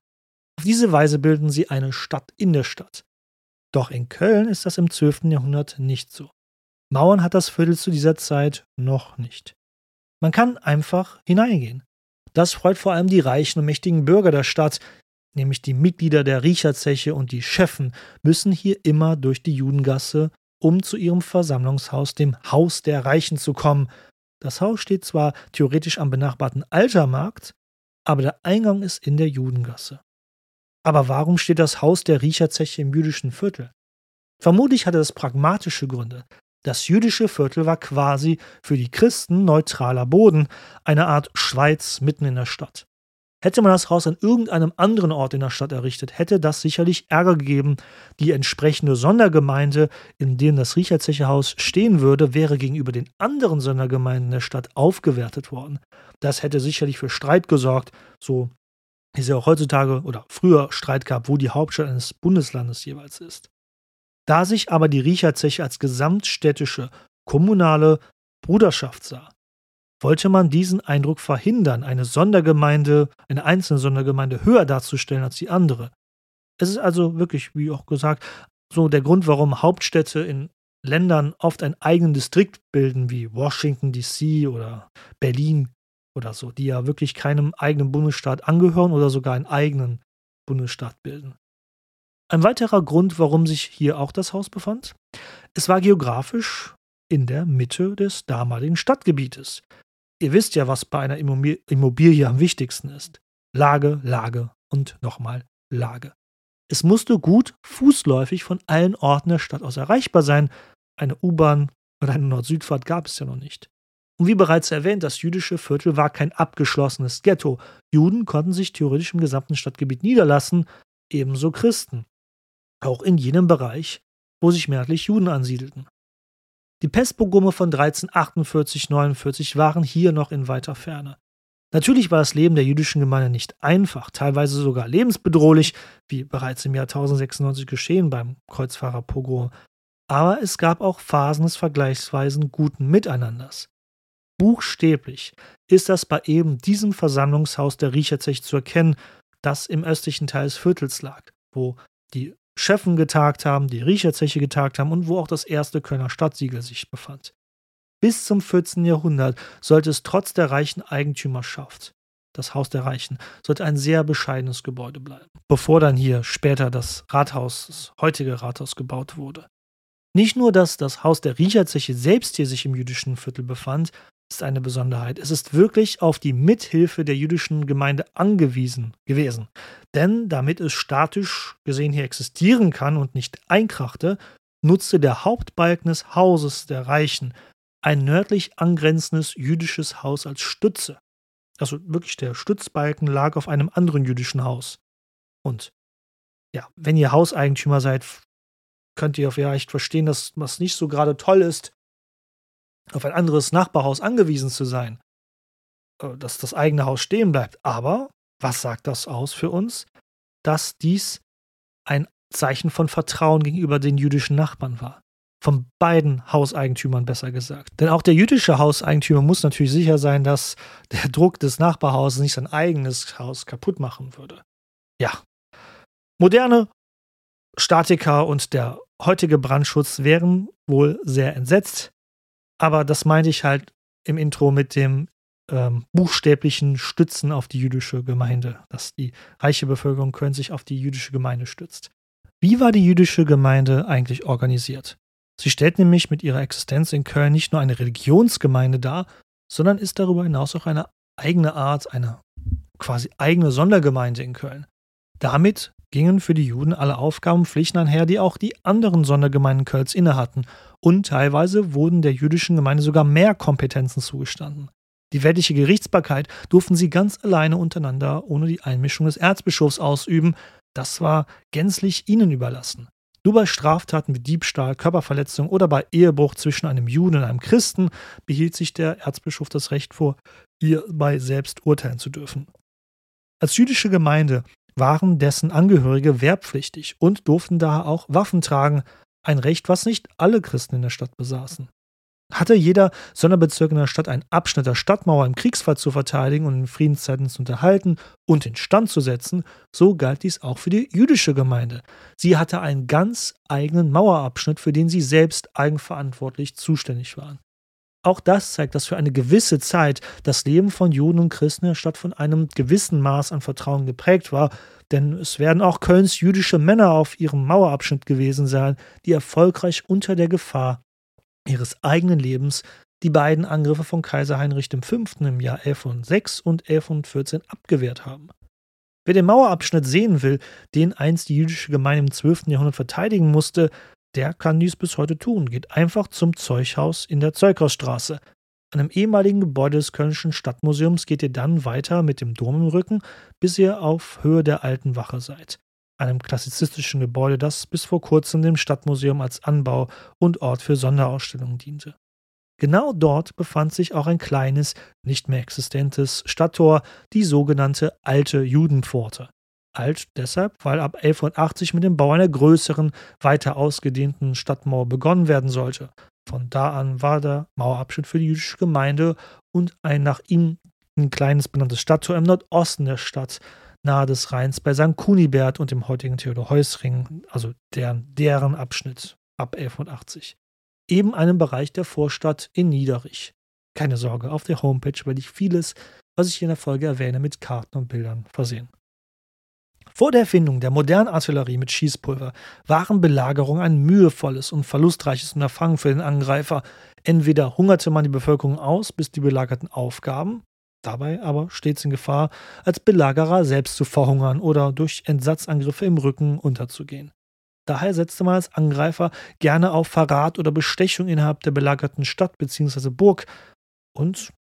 Auf diese Weise bilden sie eine Stadt in der Stadt. Doch in Köln ist das im 12. Jahrhundert nicht so. Mauern hat das Viertel zu dieser Zeit noch nicht. Man kann einfach hineingehen. Das freut vor allem die reichen und mächtigen Bürger der Stadt, nämlich die Mitglieder der Riecherzeche und die Chefen, müssen hier immer durch die Judengasse um zu ihrem Versammlungshaus, dem Haus der Reichen, zu kommen. Das Haus steht zwar theoretisch am benachbarten Altermarkt, aber der Eingang ist in der Judengasse. Aber warum steht das Haus der Riecherzeche im jüdischen Viertel? Vermutlich hatte es pragmatische Gründe. Das jüdische Viertel war quasi für die Christen neutraler Boden, eine Art Schweiz mitten in der Stadt. Hätte man das Haus an irgendeinem anderen Ort in der Stadt errichtet, hätte das sicherlich Ärger gegeben. Die entsprechende Sondergemeinde, in dem das Riecherzechehaus stehen würde, wäre gegenüber den anderen Sondergemeinden der Stadt aufgewertet worden. Das hätte sicherlich für Streit gesorgt, so es ja auch heutzutage oder früher Streit gab, wo die Hauptstadt eines Bundeslandes jeweils ist. Da sich aber die Riecherzeche als gesamtstädtische kommunale Bruderschaft sah, wollte man diesen Eindruck verhindern, eine Sondergemeinde, eine einzelne Sondergemeinde höher darzustellen als die andere. Es ist also wirklich, wie auch gesagt, so der Grund, warum Hauptstädte in Ländern oft einen eigenen Distrikt bilden, wie Washington DC oder Berlin oder so, die ja wirklich keinem eigenen Bundesstaat angehören oder sogar einen eigenen Bundesstaat bilden. Ein weiterer Grund, warum sich hier auch das Haus befand, es war geografisch in der Mitte des damaligen Stadtgebietes. Ihr wisst ja, was bei einer Immobilie am wichtigsten ist. Lage, Lage und nochmal Lage. Es musste gut fußläufig von allen Orten der Stadt aus erreichbar sein. Eine U-Bahn oder eine Nord-Süd-Fahrt gab es ja noch nicht. Und wie bereits erwähnt, das jüdische Viertel war kein abgeschlossenes Ghetto. Juden konnten sich theoretisch im gesamten Stadtgebiet niederlassen, ebenso Christen. Auch in jenem Bereich, wo sich mehrheitlich Juden ansiedelten. Die Pestpogrome von 1348-49 waren hier noch in weiter Ferne. Natürlich war das Leben der jüdischen Gemeinde nicht einfach, teilweise sogar lebensbedrohlich, wie bereits im Jahr 1096 geschehen beim Kreuzfahrerpogrom. Aber es gab auch Phasen des vergleichsweise guten Miteinanders. Buchstäblich ist das bei eben diesem Versammlungshaus der Riecherzech zu erkennen, das im östlichen Teil des Viertels lag, wo die Chefen getagt haben, die Riecherzeche getagt haben und wo auch das erste Kölner Stadtsiegel sich befand. Bis zum 14. Jahrhundert sollte es trotz der reichen Eigentümerschaft, das Haus der Reichen, sollte ein sehr bescheidenes Gebäude bleiben, bevor dann hier später das Rathaus, das heutige Rathaus gebaut wurde. Nicht nur, dass das Haus der Riecherzeche selbst hier sich im jüdischen Viertel befand, ist eine Besonderheit. Es ist wirklich auf die Mithilfe der jüdischen Gemeinde angewiesen gewesen. Denn damit es statisch gesehen hier existieren kann und nicht einkrachte, nutzte der Hauptbalken des Hauses der Reichen ein nördlich angrenzendes jüdisches Haus als Stütze. Also wirklich der Stützbalken lag auf einem anderen jüdischen Haus. Und ja, wenn ihr Hauseigentümer seid, könnt ihr vielleicht verstehen, dass was nicht so gerade toll ist, auf ein anderes Nachbarhaus angewiesen zu sein, äh, dass das eigene Haus stehen bleibt. Aber was sagt das aus für uns? Dass dies ein Zeichen von Vertrauen gegenüber den jüdischen Nachbarn war. Von beiden Hauseigentümern besser gesagt. Denn auch der jüdische Hauseigentümer muss natürlich sicher sein, dass der Druck des Nachbarhauses nicht sein eigenes Haus kaputt machen würde. Ja. Moderne Statiker und der heutige Brandschutz wären wohl sehr entsetzt, aber das meinte ich halt im Intro mit dem ähm, buchstäblichen Stützen auf die jüdische Gemeinde, dass die reiche Bevölkerung Köln sich auf die jüdische Gemeinde stützt. Wie war die jüdische Gemeinde eigentlich organisiert? Sie stellt nämlich mit ihrer Existenz in Köln nicht nur eine Religionsgemeinde dar, sondern ist darüber hinaus auch eine eigene Art, eine quasi eigene Sondergemeinde in Köln. Damit gingen für die Juden alle Aufgaben und Pflichten einher, die auch die anderen Sondergemeinden Kölns innehatten, und teilweise wurden der jüdischen Gemeinde sogar mehr Kompetenzen zugestanden. Die weltliche Gerichtsbarkeit durften sie ganz alleine untereinander ohne die Einmischung des Erzbischofs ausüben, das war gänzlich ihnen überlassen. Nur bei Straftaten wie Diebstahl, Körperverletzung oder bei Ehebruch zwischen einem Juden und einem Christen behielt sich der Erzbischof das Recht vor, hierbei selbst urteilen zu dürfen. Als jüdische Gemeinde waren dessen Angehörige wehrpflichtig und durften daher auch Waffen tragen, ein Recht, was nicht alle Christen in der Stadt besaßen. Hatte jeder Sonderbezirk in der Stadt einen Abschnitt der Stadtmauer im Kriegsfall zu verteidigen und in Friedenszeiten zu unterhalten und instand zu setzen, so galt dies auch für die jüdische Gemeinde. Sie hatte einen ganz eigenen Mauerabschnitt, für den sie selbst eigenverantwortlich zuständig waren. Auch das zeigt, dass für eine gewisse Zeit das Leben von Juden und Christen in von einem gewissen Maß an Vertrauen geprägt war, denn es werden auch Kölns jüdische Männer auf ihrem Mauerabschnitt gewesen sein, die erfolgreich unter der Gefahr ihres eigenen Lebens die beiden Angriffe von Kaiser Heinrich V. im Jahr 1106 und 1114 abgewehrt haben. Wer den Mauerabschnitt sehen will, den einst die jüdische Gemeinde im 12. Jahrhundert verteidigen musste, der kann dies bis heute tun. Geht einfach zum Zeughaus in der Zeughausstraße. An einem ehemaligen Gebäude des Kölnischen Stadtmuseums geht ihr dann weiter mit dem Dom im Rücken, bis ihr auf Höhe der alten Wache seid. Einem klassizistischen Gebäude, das bis vor kurzem dem Stadtmuseum als Anbau und Ort für Sonderausstellungen diente. Genau dort befand sich auch ein kleines, nicht mehr existentes Stadttor, die sogenannte Alte Judenpforte. Alt deshalb, weil ab 1180 mit dem Bau einer größeren, weiter ausgedehnten Stadtmauer begonnen werden sollte. Von da an war der Mauerabschnitt für die jüdische Gemeinde und ein nach ihm ein kleines benanntes Stadttor im Nordosten der Stadt, nahe des Rheins bei St. Kunibert und dem heutigen Theodor-Heuss-Ring, also deren, deren Abschnitt ab 1180. Eben einem Bereich der Vorstadt in Niederich. Keine Sorge, auf der Homepage werde ich vieles, was ich in der Folge erwähne, mit Karten und Bildern versehen. Vor der Erfindung der modernen Artillerie mit Schießpulver waren Belagerungen ein mühevolles und verlustreiches Unterfangen für den Angreifer. Entweder hungerte man die Bevölkerung aus, bis die Belagerten aufgaben, dabei aber stets in Gefahr, als Belagerer selbst zu verhungern oder durch Entsatzangriffe im Rücken unterzugehen. Daher setzte man als Angreifer gerne auf Verrat oder Bestechung innerhalb der belagerten Stadt bzw. Burg. Und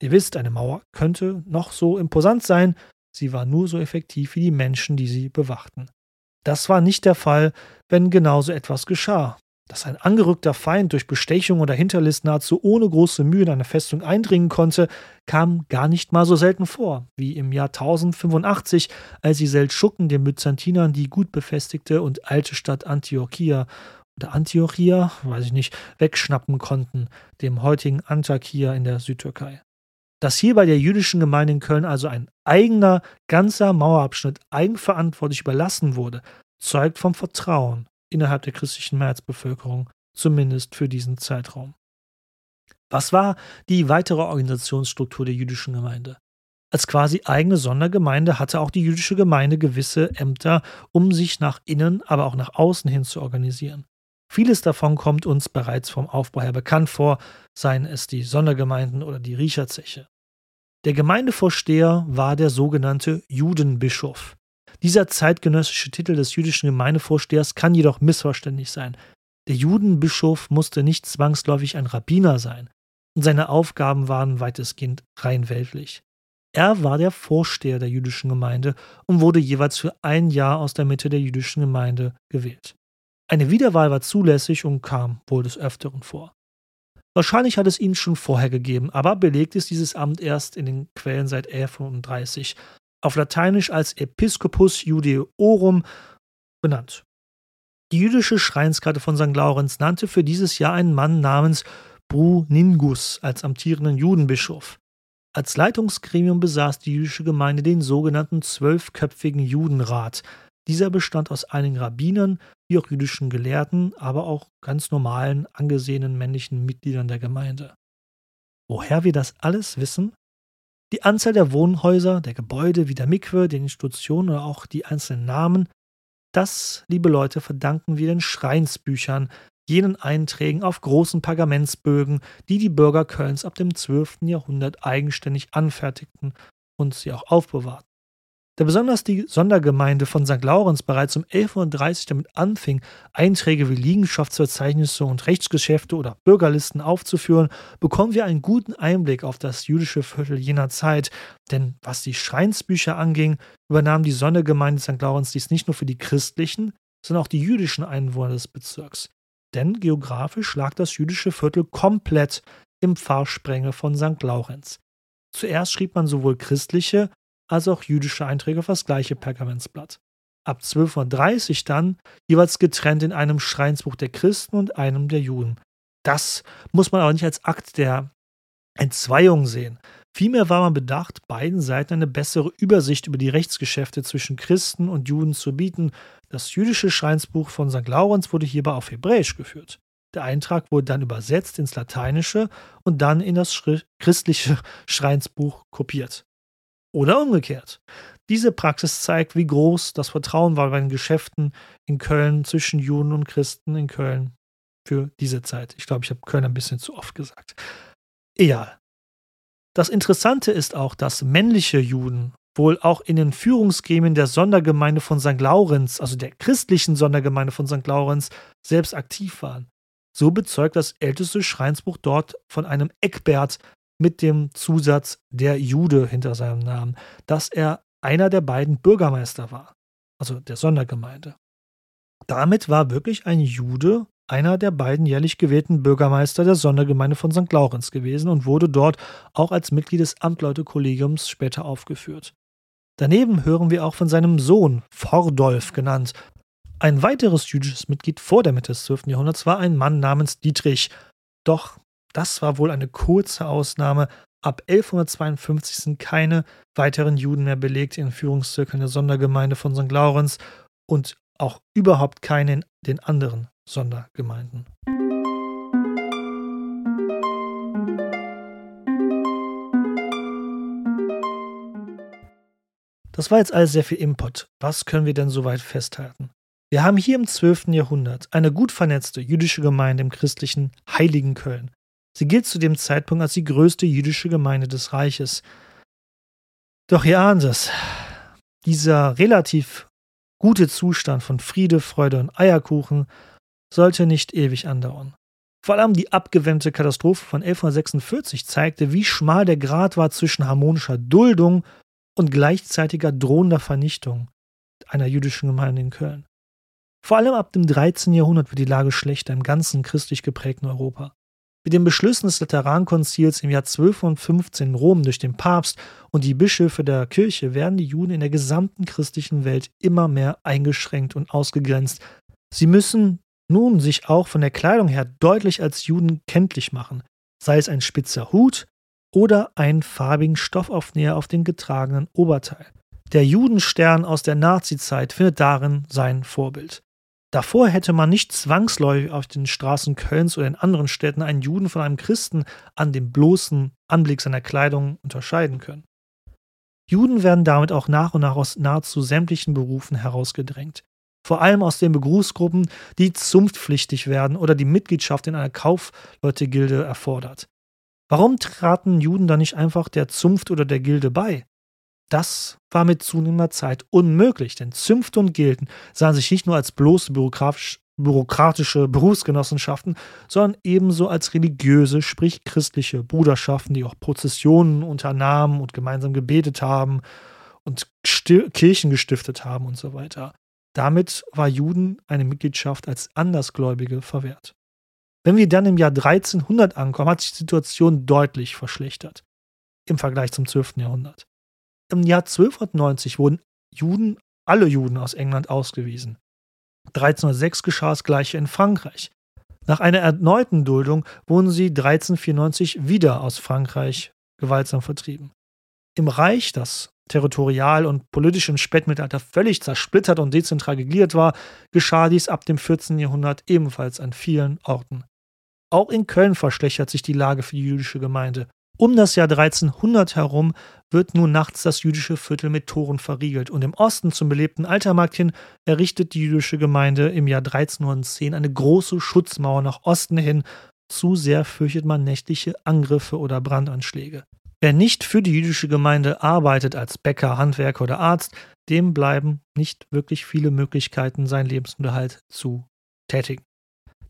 ihr wisst, eine Mauer könnte noch so imposant sein, Sie war nur so effektiv wie die Menschen, die sie bewachten. Das war nicht der Fall, wenn genauso etwas geschah. Dass ein angerückter Feind durch Bestechung oder Hinterlist nahezu ohne große Mühe in eine Festung eindringen konnte, kam gar nicht mal so selten vor, wie im Jahr 1085, als die Seldschuken den Byzantinern die gut befestigte und alte Stadt Antiochia oder Antiochia, weiß ich nicht, wegschnappen konnten, dem heutigen Antakya in der Südtürkei. Dass hier bei der jüdischen Gemeinde in Köln also ein eigener, ganzer Mauerabschnitt eigenverantwortlich überlassen wurde, zeugt vom Vertrauen innerhalb der christlichen Mehrheitsbevölkerung, zumindest für diesen Zeitraum. Was war die weitere Organisationsstruktur der jüdischen Gemeinde? Als quasi eigene Sondergemeinde hatte auch die jüdische Gemeinde gewisse Ämter, um sich nach innen, aber auch nach außen hin zu organisieren. Vieles davon kommt uns bereits vom Aufbau her bekannt vor, seien es die Sondergemeinden oder die Riecherzeche. Der Gemeindevorsteher war der sogenannte Judenbischof. Dieser zeitgenössische Titel des jüdischen Gemeindevorstehers kann jedoch missverständlich sein. Der Judenbischof musste nicht zwangsläufig ein Rabbiner sein, und seine Aufgaben waren weitestgehend rein weltlich. Er war der Vorsteher der jüdischen Gemeinde und wurde jeweils für ein Jahr aus der Mitte der jüdischen Gemeinde gewählt. Eine Wiederwahl war zulässig und kam wohl des Öfteren vor. Wahrscheinlich hat es ihn schon vorher gegeben, aber belegt ist dieses Amt erst in den Quellen seit 1135, auf Lateinisch als Episcopus Judeorum benannt. Die jüdische Schreinskarte von St. Laurenz nannte für dieses Jahr einen Mann namens Bruningus als amtierenden Judenbischof. Als Leitungsgremium besaß die jüdische Gemeinde den sogenannten zwölfköpfigen Judenrat, dieser bestand aus einigen Rabbinern, wie auch jüdischen Gelehrten, aber auch ganz normalen, angesehenen männlichen Mitgliedern der Gemeinde. Woher wir das alles wissen? Die Anzahl der Wohnhäuser, der Gebäude wie der Mikwe, den Institutionen oder auch die einzelnen Namen, das, liebe Leute, verdanken wir den Schreinsbüchern, jenen Einträgen auf großen Pergamentsbögen, die die Bürger Kölns ab dem 12. Jahrhundert eigenständig anfertigten und sie auch aufbewahrten. Da besonders die Sondergemeinde von St. Laurens bereits um 1130 damit anfing, Einträge wie Liegenschaftsverzeichnisse und Rechtsgeschäfte oder Bürgerlisten aufzuführen, bekommen wir einen guten Einblick auf das jüdische Viertel jener Zeit. Denn was die Schreinsbücher anging, übernahm die Sondergemeinde St. Laurens dies nicht nur für die christlichen, sondern auch die jüdischen Einwohner des Bezirks. Denn geografisch lag das jüdische Viertel komplett im Pfarrsprengel von St. Laurenz. Zuerst schrieb man sowohl christliche als auch jüdische Einträge auf das gleiche Pergamentsblatt. Ab 1230 dann jeweils getrennt in einem Schreinsbuch der Christen und einem der Juden. Das muss man aber nicht als Akt der Entzweiung sehen. Vielmehr war man bedacht, beiden Seiten eine bessere Übersicht über die Rechtsgeschäfte zwischen Christen und Juden zu bieten. Das jüdische Schreinsbuch von St. Laurens wurde hierbei auf Hebräisch geführt. Der Eintrag wurde dann übersetzt ins Lateinische und dann in das christliche Schreinsbuch kopiert. Oder umgekehrt. Diese Praxis zeigt, wie groß das Vertrauen war bei den Geschäften in Köln zwischen Juden und Christen in Köln für diese Zeit. Ich glaube, ich habe Köln ein bisschen zu oft gesagt. Egal. Das Interessante ist auch, dass männliche Juden wohl auch in den Führungsgremien der Sondergemeinde von St. Laurenz, also der christlichen Sondergemeinde von St. Laurenz, selbst aktiv waren. So bezeugt das älteste Schreinsbuch dort von einem Eckbert, mit dem Zusatz der Jude hinter seinem Namen, dass er einer der beiden Bürgermeister war, also der Sondergemeinde. Damit war wirklich ein Jude einer der beiden jährlich gewählten Bürgermeister der Sondergemeinde von St. Laurenz gewesen und wurde dort auch als Mitglied des Amtleutekollegiums später aufgeführt. Daneben hören wir auch von seinem Sohn, Vordolf genannt. Ein weiteres jüdisches Mitglied vor der Mitte des 12. Jahrhunderts war ein Mann namens Dietrich. Doch das war wohl eine kurze Ausnahme. Ab 1152 sind keine weiteren Juden mehr belegt in Führungszirkeln der Sondergemeinde von St. Laurenz und auch überhaupt keine in den anderen Sondergemeinden. Das war jetzt alles sehr viel Input. Was können wir denn soweit festhalten? Wir haben hier im 12. Jahrhundert eine gut vernetzte jüdische Gemeinde im christlichen Heiligen Köln. Sie gilt zu dem Zeitpunkt als die größte jüdische Gemeinde des Reiches. Doch ihr ahnt es, dieser relativ gute Zustand von Friede, Freude und Eierkuchen sollte nicht ewig andauern. Vor allem die abgewendete Katastrophe von 1146 zeigte, wie schmal der Grad war zwischen harmonischer Duldung und gleichzeitiger drohender Vernichtung einer jüdischen Gemeinde in Köln. Vor allem ab dem 13. Jahrhundert wird die Lage schlechter im ganzen christlich geprägten Europa. Mit den Beschlüssen des Laterankonzils im Jahr 1215 in Rom durch den Papst und die Bischöfe der Kirche werden die Juden in der gesamten christlichen Welt immer mehr eingeschränkt und ausgegrenzt. Sie müssen nun sich auch von der Kleidung her deutlich als Juden kenntlich machen, sei es ein spitzer Hut oder einen farbigen Stoffaufnäher auf dem getragenen Oberteil. Der Judenstern aus der Nazizeit findet darin sein Vorbild. Davor hätte man nicht zwangsläufig auf den Straßen Kölns oder in anderen Städten einen Juden von einem Christen an dem bloßen Anblick seiner Kleidung unterscheiden können. Juden werden damit auch nach und nach aus nahezu sämtlichen Berufen herausgedrängt. Vor allem aus den Berufsgruppen, die zunftpflichtig werden oder die Mitgliedschaft in einer Kaufleutegilde erfordert. Warum traten Juden da nicht einfach der Zunft oder der Gilde bei? Das war mit zunehmender Zeit unmöglich, denn Zünfte und Gilden sahen sich nicht nur als bloße bürokratische Berufsgenossenschaften, sondern ebenso als religiöse, sprich christliche Bruderschaften, die auch Prozessionen unternahmen und gemeinsam gebetet haben und Kirchen gestiftet haben und so weiter. Damit war Juden eine Mitgliedschaft als Andersgläubige verwehrt. Wenn wir dann im Jahr 1300 ankommen, hat sich die Situation deutlich verschlechtert im Vergleich zum 12. Jahrhundert. Im Jahr 1290 wurden Juden, alle Juden aus England ausgewiesen. 1306 geschah das gleiche in Frankreich. Nach einer erneuten Duldung wurden sie 1394 wieder aus Frankreich gewaltsam vertrieben. Im Reich, das territorial und politisch im Spätmittelalter völlig zersplittert und dezentral gegliedert war, geschah dies ab dem 14. Jahrhundert ebenfalls an vielen Orten. Auch in Köln verschlechtert sich die Lage für die jüdische Gemeinde. Um das Jahr 1300 herum wird nun nachts das jüdische Viertel mit Toren verriegelt und im Osten zum belebten Altermarkt hin errichtet die jüdische Gemeinde im Jahr 1310 eine große Schutzmauer nach Osten hin. Zu sehr fürchtet man nächtliche Angriffe oder Brandanschläge. Wer nicht für die jüdische Gemeinde arbeitet als Bäcker, Handwerker oder Arzt, dem bleiben nicht wirklich viele Möglichkeiten, seinen Lebensunterhalt zu tätigen.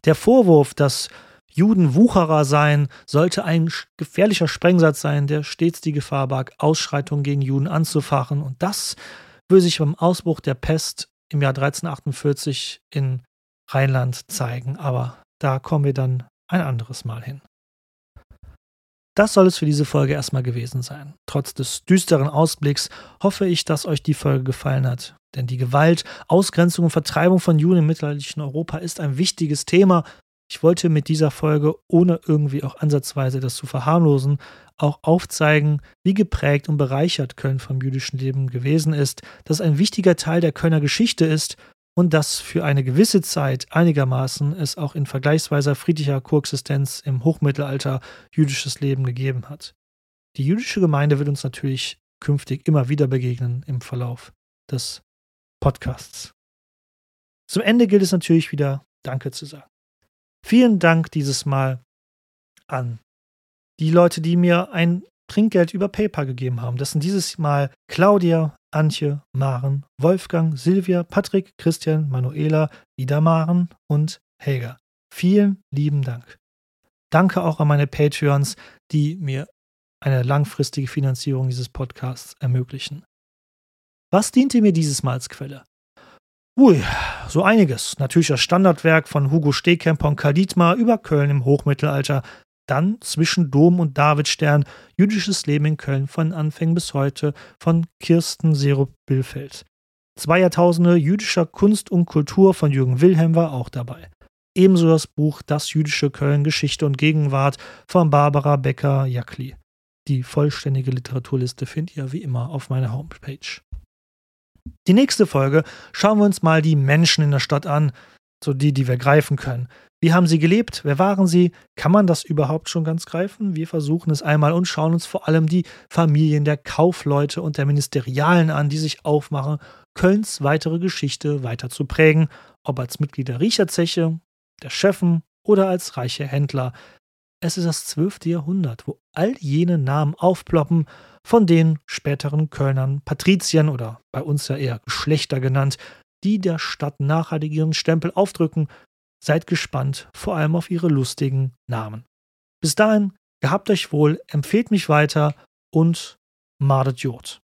Der Vorwurf, dass Juden Wucherer seien, sollte ein gefährlicher Sprengsatz sein, der stets die Gefahr barg, Ausschreitungen gegen Juden anzufachen. Und das würde sich beim Ausbruch der Pest im Jahr 1348 in Rheinland zeigen. Aber da kommen wir dann ein anderes Mal hin. Das soll es für diese Folge erstmal gewesen sein. Trotz des düsteren Ausblicks hoffe ich, dass euch die Folge gefallen hat. Denn die Gewalt, Ausgrenzung und Vertreibung von Juden im mittelalterlichen Europa ist ein wichtiges Thema. Ich wollte mit dieser Folge, ohne irgendwie auch ansatzweise das zu verharmlosen, auch aufzeigen, wie geprägt und bereichert Köln vom jüdischen Leben gewesen ist, dass ein wichtiger Teil der Kölner Geschichte ist und dass für eine gewisse Zeit einigermaßen es auch in vergleichsweise friedlicher Koexistenz im Hochmittelalter jüdisches Leben gegeben hat. Die jüdische Gemeinde wird uns natürlich künftig immer wieder begegnen im Verlauf des Podcasts. Zum Ende gilt es natürlich wieder Danke zu sagen. Vielen Dank dieses Mal an die Leute, die mir ein Trinkgeld über PayPal gegeben haben. Das sind dieses Mal Claudia, Antje, Maren, Wolfgang, Silvia, Patrick, Christian, Manuela, Ida Maren und Helga. Vielen lieben Dank. Danke auch an meine Patreons, die mir eine langfristige Finanzierung dieses Podcasts ermöglichen. Was diente mir dieses Mal als Quelle? Ui, so einiges. Natürlich das Standardwerk von Hugo Stehkemper und Karl Dietmar über Köln im Hochmittelalter, dann zwischen Dom und Davidstern Jüdisches Leben in Köln von Anfängen bis heute von Kirsten Serup-Billfeld. Zwei Jahrtausende jüdischer Kunst und Kultur von Jürgen Wilhelm war auch dabei. Ebenso das Buch Das jüdische Köln Geschichte und Gegenwart von Barbara Becker-Jackli. Die vollständige Literaturliste findet ihr wie immer auf meiner Homepage. Die nächste Folge schauen wir uns mal die Menschen in der Stadt an, so die, die wir greifen können. Wie haben sie gelebt? Wer waren sie? Kann man das überhaupt schon ganz greifen? Wir versuchen es einmal und schauen uns vor allem die Familien der Kaufleute und der Ministerialen an, die sich aufmachen, Kölns weitere Geschichte weiter zu prägen, ob als Mitglied der Riecherzeche, der Chefen oder als reiche Händler. Es ist das 12. Jahrhundert, wo all jene Namen aufploppen, von den späteren Kölnern Patriziern oder bei uns ja eher Geschlechter genannt, die der Stadt nachhaltig ihren Stempel aufdrücken Seid gespannt, vor allem auf ihre lustigen Namen. Bis dahin, gehabt euch wohl, empfehlt mich weiter und Mardet Jod.